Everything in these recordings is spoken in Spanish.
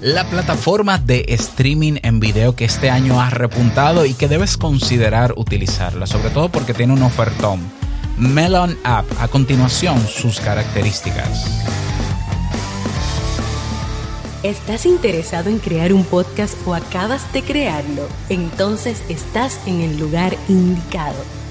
la plataforma de streaming en video que este año ha repuntado y que debes considerar utilizarla, sobre todo porque tiene un ofertón. Melon App, a continuación sus características. ¿Estás interesado en crear un podcast o acabas de crearlo? Entonces estás en el lugar indicado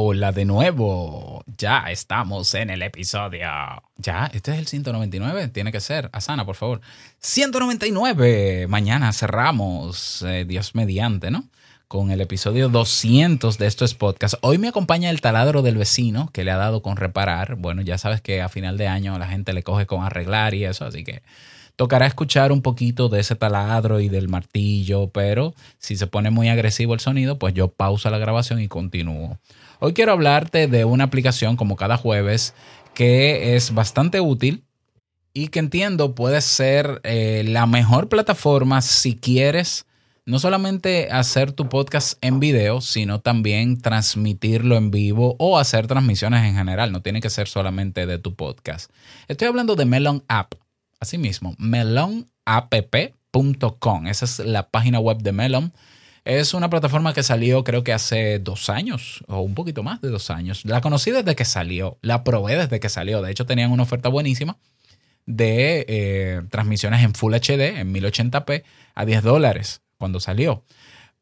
Hola de nuevo. Ya estamos en el episodio. Ya, este es el 199. Tiene que ser. Asana, por favor. 199. Mañana cerramos. Eh, Dios mediante, ¿no? Con el episodio 200 de estos podcasts. Hoy me acompaña el taladro del vecino que le ha dado con reparar. Bueno, ya sabes que a final de año la gente le coge con arreglar y eso, así que tocará escuchar un poquito de ese taladro y del martillo, pero si se pone muy agresivo el sonido, pues yo pausa la grabación y continúo. Hoy quiero hablarte de una aplicación como cada jueves que es bastante útil y que entiendo puede ser eh, la mejor plataforma si quieres no solamente hacer tu podcast en video, sino también transmitirlo en vivo o hacer transmisiones en general. No tiene que ser solamente de tu podcast. Estoy hablando de Melon App. Asimismo, melonapp.com. Esa es la página web de Melon. Es una plataforma que salió creo que hace dos años o un poquito más de dos años. La conocí desde que salió, la probé desde que salió. De hecho tenían una oferta buenísima de eh, transmisiones en Full HD, en 1080p, a 10 dólares cuando salió.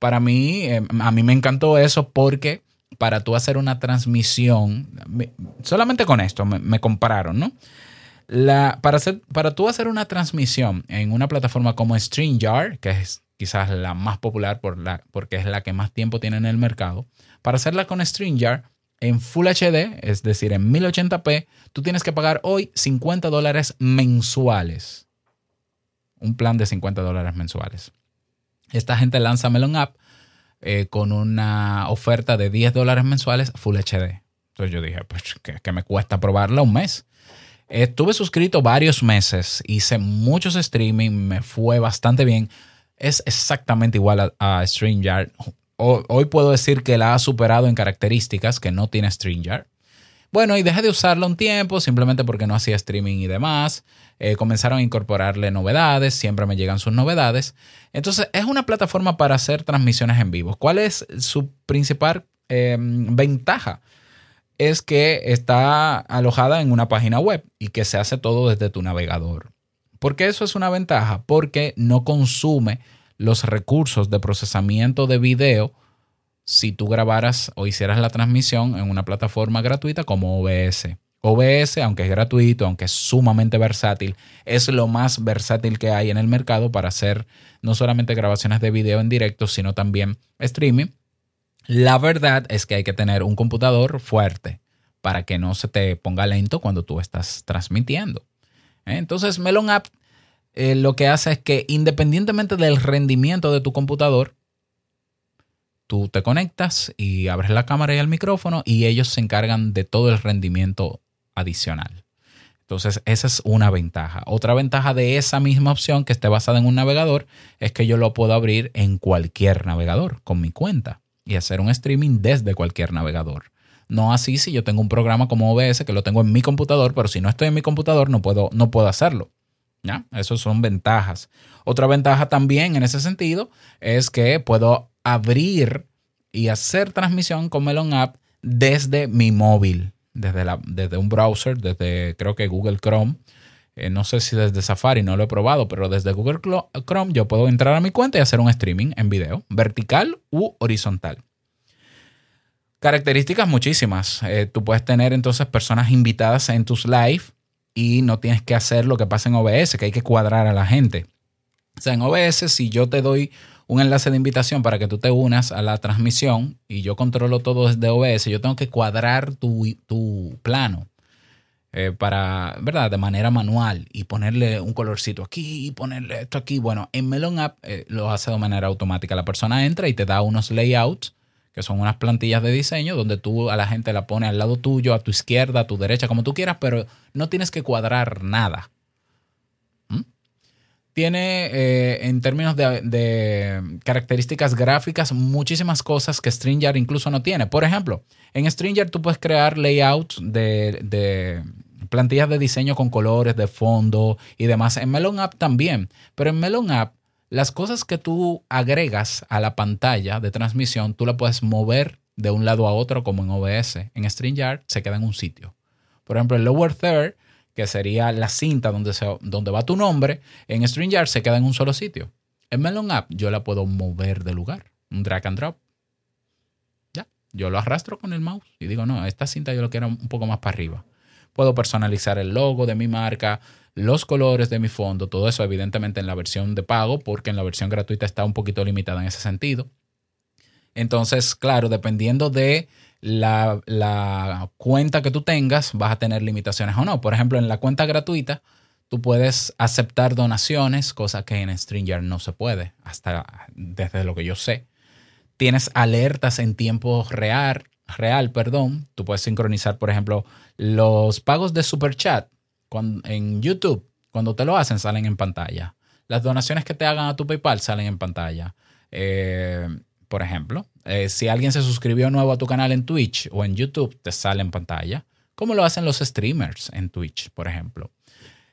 Para mí, eh, a mí me encantó eso porque para tú hacer una transmisión, solamente con esto me, me compararon, ¿no? La, para, hacer, para tú hacer una transmisión en una plataforma como StreamYard, que es quizás la más popular por la, porque es la que más tiempo tiene en el mercado. Para hacerla con StreamYard en Full HD, es decir, en 1080p, tú tienes que pagar hoy 50 dólares mensuales. Un plan de 50 dólares mensuales. Esta gente lanza Melon App eh, con una oferta de 10 dólares mensuales Full HD. Entonces yo dije, pues que, me cuesta probarla un mes. Estuve suscrito varios meses, hice muchos streaming, me fue bastante bien es exactamente igual a, StreamYard. Hoy puedo decir que la ha superado en características que no tiene StreamYard. Bueno, y dejé de usarla un tiempo simplemente porque no hacía streaming y demás. Eh, comenzaron a incorporarle novedades, siempre me llegan sus novedades. Entonces, es una plataforma para hacer transmisiones en vivo. ¿Cuál es su principal em, ventaja? Es que está alojada en una página web y que se hace todo desde tu navegador. ¿Por qué eso es una ventaja? Porque no consume los recursos de procesamiento de video si tú grabaras o hicieras la transmisión en una plataforma gratuita como OBS. OBS, aunque es gratuito, aunque es sumamente versátil, es lo más versátil que hay en el mercado para hacer no solamente grabaciones de video en directo, sino también streaming. La verdad es que hay que tener un computador fuerte para que no se te ponga lento cuando tú estás transmitiendo. ¿Eh? Entonces, Melon App eh, lo que hace es que independientemente del rendimiento de tu computador, tú te conectas y abres la cámara y el micrófono y ellos se encargan de todo el rendimiento adicional. Entonces, esa es una ventaja. Otra ventaja de esa misma opción que esté basada en un navegador es que yo lo puedo abrir en cualquier navegador con mi cuenta y hacer un streaming desde cualquier navegador. No así si yo tengo un programa como OBS que lo tengo en mi computador, pero si no estoy en mi computador no puedo, no puedo hacerlo. ¿Ya? Esas son ventajas. Otra ventaja también en ese sentido es que puedo abrir y hacer transmisión con Melon App desde mi móvil, desde, la, desde un browser, desde creo que Google Chrome. Eh, no sé si desde Safari, no lo he probado, pero desde Google Chrome yo puedo entrar a mi cuenta y hacer un streaming en video, vertical u horizontal. Características muchísimas. Eh, tú puedes tener entonces personas invitadas en tus live y no tienes que hacer lo que pasa en OBS, que hay que cuadrar a la gente. O sea, en OBS, si yo te doy un enlace de invitación para que tú te unas a la transmisión y yo controlo todo desde OBS, yo tengo que cuadrar tu, tu plano. eh, para, ¿verdad? De manera manual y ponerle un colorcito aquí y ponerle esto aquí. Bueno, en Melon App eh, lo hace de manera automática. La persona entra y te da unos layouts, que son unas plantillas de diseño, donde tú a la gente la pone al lado tuyo, a tu izquierda, a tu derecha, como tú quieras, pero no tienes que cuadrar nada. ¿Mm? Tiene, eh, en términos de, características gráficas, muchísimas cosas que StreamYard incluso no tiene. Por ejemplo, en StreamYard tú puedes crear layouts de plantillas de diseño con colores de fondo y demás. En Melon App también, pero en Melon App las cosas que tú agregas a la pantalla de transmisión, tú la puedes mover de un lado a otro como en OBS. En StreamYard se queda en un sitio. Por ejemplo, el lower third, que sería la cinta donde, se, donde va tu nombre, en StreamYard se queda en un solo sitio. En Melon App yo la puedo mover de lugar, un drag and drop. Ya, yo lo arrastro con el mouse y digo, no, esta cinta yo lo quiero un poco más para arriba. Puedo personalizar el logo de mi marca, los colores de mi fondo, todo eso evidentemente en la versión de pago, porque en la versión gratuita está un poquito limitada en ese sentido. Entonces, claro, dependiendo de la, cuenta que tú tengas, vas a tener limitaciones o no. Por ejemplo, en la cuenta gratuita, tú puedes aceptar donaciones, cosa que en StreamYard no se puede, hasta desde lo que yo sé. Tienes alertas en tiempo real, real, perdón. Tú puedes sincronizar, por ejemplo, los pagos de Super Chat en YouTube, cuando te lo hacen, salen en pantalla. Las donaciones que te hagan a tu PayPal salen en pantalla. Eh, por ejemplo, eh, si alguien se suscribió nuevo a tu canal en Twitch o en YouTube, te sale en pantalla. Como lo hacen los streamers en Twitch, por ejemplo.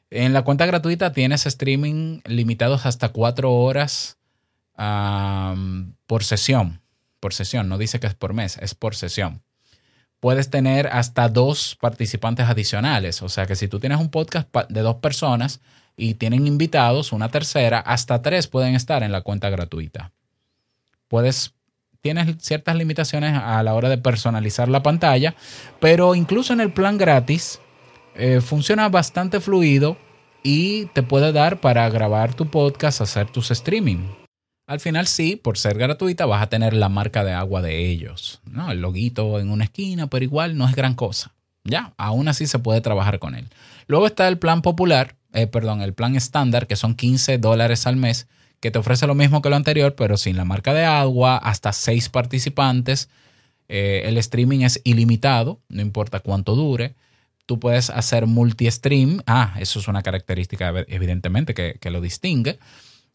En la cuenta gratuita tienes streaming limitados hasta cuatro horas por sesión. Por sesión, no dice que es por mes, es por sesión puedes tener hasta dos participantes adicionales. O sea que si tú tienes un podcast de dos personas y tienen invitados, una tercera, hasta tres pueden estar en la cuenta gratuita. Puedes, tienes ciertas limitaciones a la hora de personalizar la pantalla, pero incluso en el plan gratis eh, funciona bastante fluido y te puede dar para grabar tu podcast, hacer tus streaming. Al final sí, por ser gratuita vas a tener la marca de agua de ellos, ¿no? El loguito en una esquina, pero igual no es gran cosa. Ya, aún así se puede trabajar con él. Luego está el plan popular, eh, perdón, el plan estándar, que son 15 dólares al mes, que te ofrece lo mismo que lo anterior, pero sin la marca de agua, hasta 6 participantes. Eh, el streaming es ilimitado, no importa cuánto dure. Tú puedes hacer multi-stream. Ah, eso es una característica evidentemente que, que lo distingue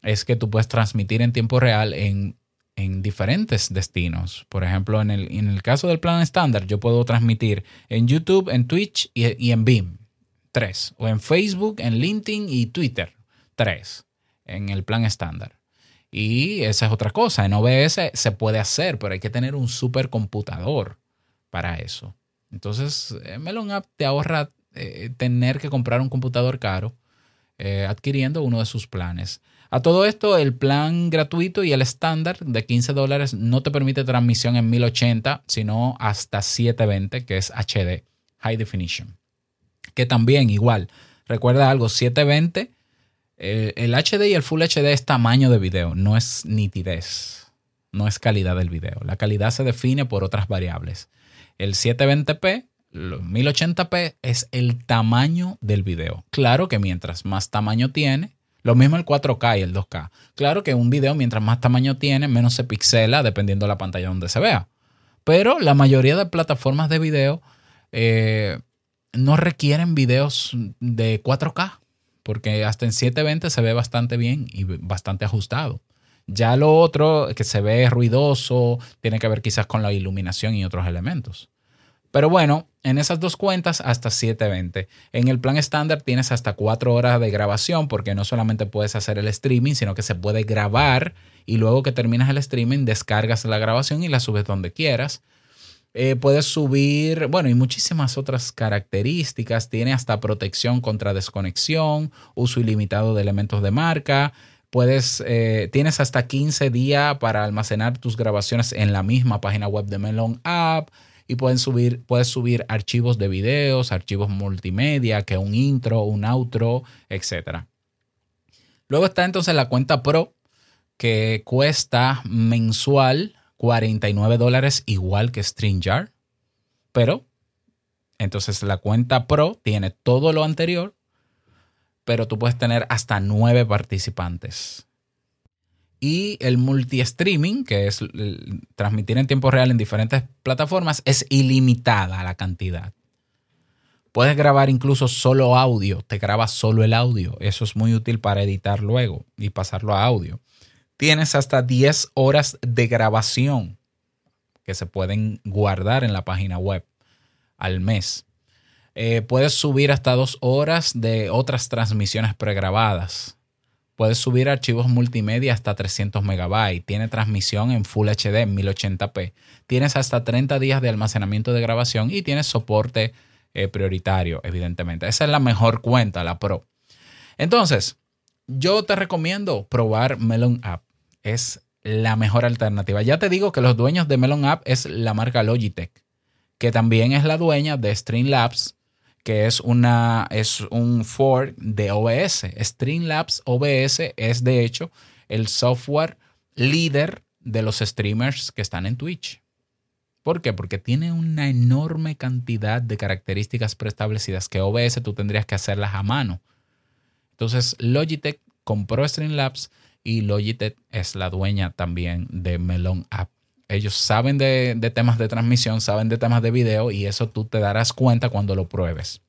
es que tú puedes transmitir en tiempo real en, diferentes destinos. Por ejemplo, en el, en el, caso del plan estándar, yo puedo transmitir en YouTube, en Twitch y, en Beam. Tres. O en Facebook, en LinkedIn y Twitter. Tres. En el plan estándar. Y esa es otra cosa. En OBS se puede hacer, pero hay que tener un supercomputador para eso. Entonces, eh, Melon App te ahorra eh, tener que comprar un computador caro eh, adquiriendo uno de sus planes. A todo esto, el plan gratuito y el estándar de 15 dólares no te permite transmisión en 1080, sino hasta 720, que es HD, High Definition. Que también igual, recuerda algo, 720, eh, el HD y el Full HD es tamaño de video, no es nitidez, no es calidad del video. La calidad se define por otras variables. El 720p 1080p es el tamaño del video. Claro que mientras más tamaño tiene, lo mismo el 4K y el 2K. Claro que un video, mientras más tamaño tiene, menos se pixela dependiendo de la pantalla donde se vea. Pero la mayoría de plataformas de video eh, no requieren videos de 4K, porque hasta en 720 se ve bastante bien y bastante ajustado. Ya lo otro, que se ve ruidoso, tiene que ver quizás con la iluminación y otros elementos. Pero bueno, en esas dos cuentas hasta 720. En el plan estándar tienes hasta 4 horas de grabación porque no solamente puedes hacer el streaming, sino que se puede grabar y luego que terminas el streaming descargas la grabación y la subes donde quieras. Eh, puedes subir, bueno, y muchísimas otras características. Tiene hasta protección contra desconexión, uso ilimitado de elementos de marca. Puedes, eh, tienes hasta 15 días para almacenar tus grabaciones en la misma página web de Melon App y pueden subir, puedes subir archivos de videos, archivos multimedia, que un intro, un outro, etc. Luego está entonces la cuenta Pro, que cuesta mensual 49 dólares, igual que StreamYard, pero Entonces la cuenta Pro tiene todo lo anterior, pero tú puedes tener hasta nueve participantes. Y el multi-streaming, que es transmitir en tiempo real en diferentes plataformas, es ilimitada la cantidad. Puedes grabar incluso solo audio, te grabas solo el audio. Eso es muy útil para editar luego y pasarlo a audio. Tienes hasta 10 horas de grabación que se pueden guardar en la página web al mes. Eh, puedes subir hasta dos horas de otras transmisiones pregrabadas. Puedes subir archivos multimedia hasta 300 megabytes. Tiene transmisión en Full HD 1080p. Tienes hasta 30 días de almacenamiento de grabación y tienes soporte eh, prioritario, evidentemente. Esa es la mejor cuenta, la Pro. Entonces, yo te recomiendo probar Melon App. Es la mejor alternativa. Ya te digo que los dueños de Melon App es la marca Logitech que también es la dueña de Streamlabs, que es, una, es un Ford de OBS. Streamlabs OBS es de hecho el software líder de los streamers que están en Twitch. ¿Por qué? Porque tiene una enorme cantidad de características preestablecidas que OBS tú tendrías que hacerlas a mano. Entonces Logitech compró Streamlabs y Logitech es la dueña también de Melon App. Ellos saben de, temas de transmisión, saben de temas de video y eso tú te darás cuenta cuando lo pruebes.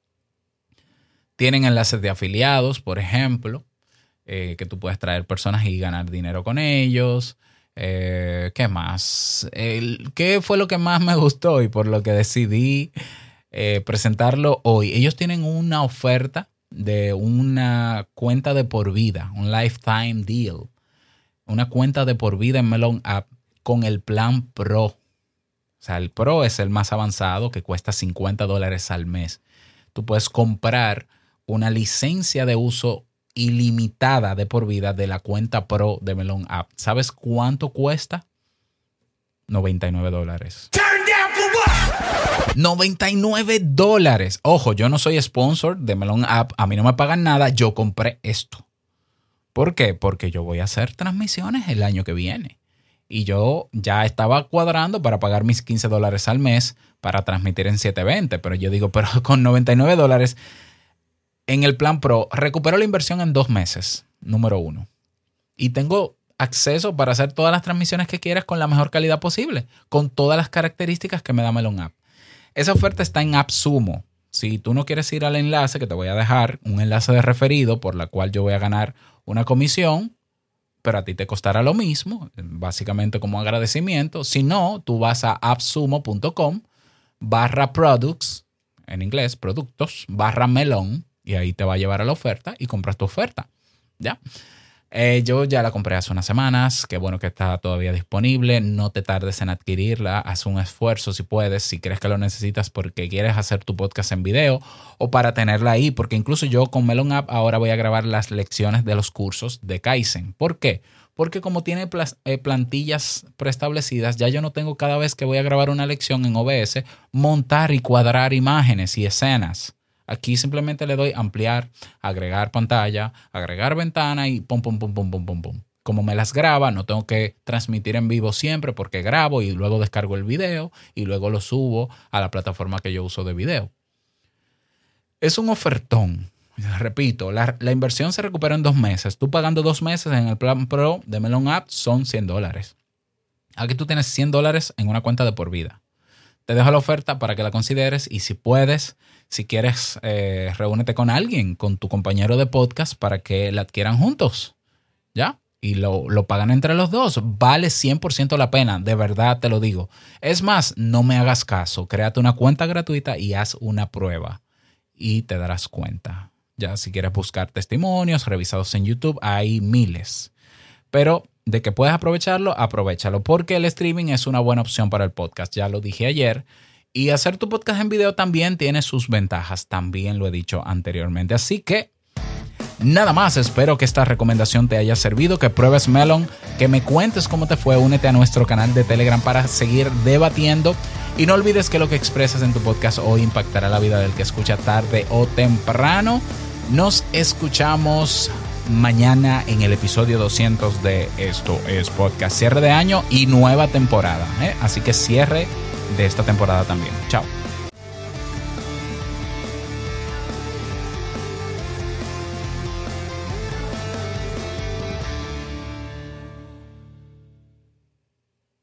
Tienen enlaces de afiliados, por ejemplo, eh, que tú puedes traer personas y ganar dinero con ellos. Eh, ¿Qué más? ¿Qué fue lo que más me gustó y por lo que decidí eh, presentarlo hoy? Ellos tienen una oferta de una cuenta de por vida, un lifetime deal. Una cuenta de por vida en Melon App con el plan Pro. O sea, el Pro es el más avanzado que cuesta 50 dólares al mes. Tú puedes comprar una licencia de uso ilimitada de por vida de la cuenta Pro de Melon App. ¿Sabes cuánto cuesta? 99 dólares. 99 dólares. Ojo, yo no soy sponsor de Melon App. A mí no me pagan nada. Yo compré esto. ¿Por qué? Porque yo voy a hacer transmisiones el año que viene y yo ya estaba cuadrando para pagar mis 15 dólares al mes para transmitir en 720, pero yo digo, pero con 99 dólares en el plan Pro, recupero la inversión en dos meses, número uno. Y tengo acceso para hacer todas las transmisiones que quieras con la mejor calidad posible, con todas las características que me da Melon App. Esa oferta está en AppSumo. Si tú no quieres ir al enlace, que te voy a dejar un enlace de referido por la cual yo voy a ganar una comisión, pero a ti te costará lo mismo, básicamente como agradecimiento. Si no, tú vas a appsumo.com barra products, en inglés, productos, barra melón, y ahí te va a llevar a la oferta y compras tu oferta. ¿Ya? Eh, yo ya la compré hace unas semanas, qué bueno que está todavía disponible, no te tardes en adquirirla, haz un esfuerzo si puedes, si crees que lo necesitas porque quieres hacer tu podcast en video o para tenerla ahí, porque incluso yo con Melon App ahora voy a grabar las lecciones de los cursos de Kaizen. ¿Por qué? Porque como tiene eh, plantillas preestablecidas, ya yo no tengo cada vez que voy a grabar una lección en OBS montar y cuadrar imágenes y escenas. Aquí simplemente le doy ampliar, agregar pantalla, agregar ventana y pum, pum, pum, pum, pum, pum, pum. Como me las graba, no tengo que transmitir en vivo siempre porque grabo y luego descargo el video y luego lo subo a la plataforma que yo uso de video. Es un ofertón. Repito, la, inversión se recupera en dos meses. Tú pagando dos meses en el plan Pro de Melon App son 100 dólares. Aquí tú tienes 100 dólares en una cuenta de por vida. Te dejo la oferta para que la consideres y si puedes, si quieres, eh, reúnete con alguien, con tu compañero de podcast para que la adquieran juntos. ¿Ya? Y lo, lo pagan entre los dos. Vale 100% la pena, de verdad te lo digo. Es más, no me hagas caso. Créate una cuenta gratuita y haz una prueba. Y te darás cuenta. Ya, si quieres buscar testimonios revisados en YouTube, hay miles. Pero de que puedes aprovecharlo, aprovechalo, porque el streaming es una buena opción para el podcast. Ya lo dije ayer. Y hacer tu podcast en video también tiene sus ventajas, también lo he dicho anteriormente. Así que nada más, espero que esta recomendación te haya servido, que pruebes Melon, que me cuentes cómo te fue, únete a nuestro canal de Telegram para seguir debatiendo. Y no olvides que lo que expresas en tu podcast hoy impactará la vida del que escucha tarde o temprano. Nos escuchamos mañana en el episodio 200 de Esto es Podcast. Cierre de año y nueva temporada. ¿eh? Así que cierre de esta temporada también. Chao.